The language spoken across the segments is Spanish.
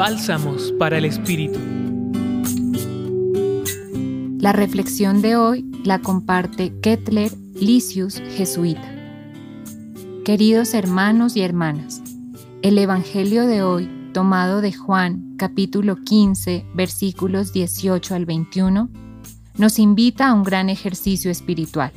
Bálsamos para el Espíritu. La reflexión de hoy la comparte Kettler Licius, jesuita. Queridos hermanos y hermanas, el Evangelio de hoy, tomado de Juan capítulo 15 versículos 18 al 21, nos invita a un gran ejercicio espiritual,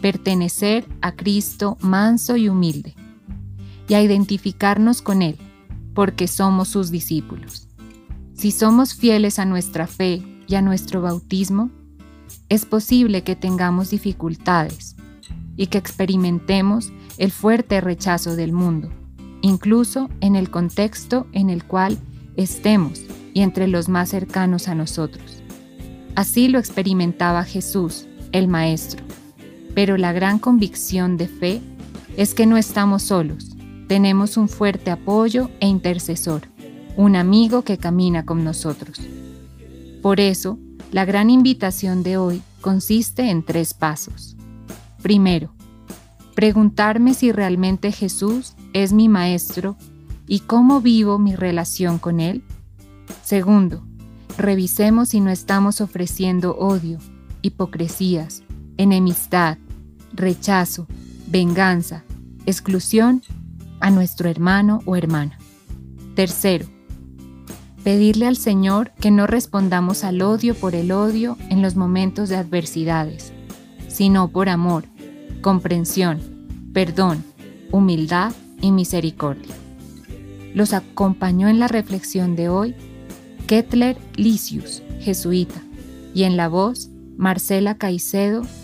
pertenecer a Cristo manso y humilde, y a identificarnos con Él, porque somos sus discípulos. Si somos fieles a nuestra fe y a nuestro bautismo, es posible que tengamos dificultades y que experimentemos el fuerte rechazo del mundo, incluso en el contexto en el cual estemos y entre los más cercanos a nosotros. Así lo experimentaba Jesús, el Maestro. Pero la gran convicción de fe es que no estamos solos, tenemos un fuerte apoyo e intercesor, un amigo que camina con nosotros. Por eso, la gran invitación de hoy consiste en tres pasos. Primero, preguntarme si realmente Jesús es mi Maestro y cómo vivo mi relación con Él. Segundo, revisemos si no estamos ofreciendo odio, hipocresías, enemistad, rechazo, venganza, exclusión a nuestro hermano o hermana. Tercero, pedirle al Señor que no respondamos al odio por el odio en los momentos de adversidades, sino por amor, comprensión, perdón, humildad y misericordia. Los acompañó en la reflexión de hoy Kettler Licius, jesuita, y en la voz Marcela Caicedo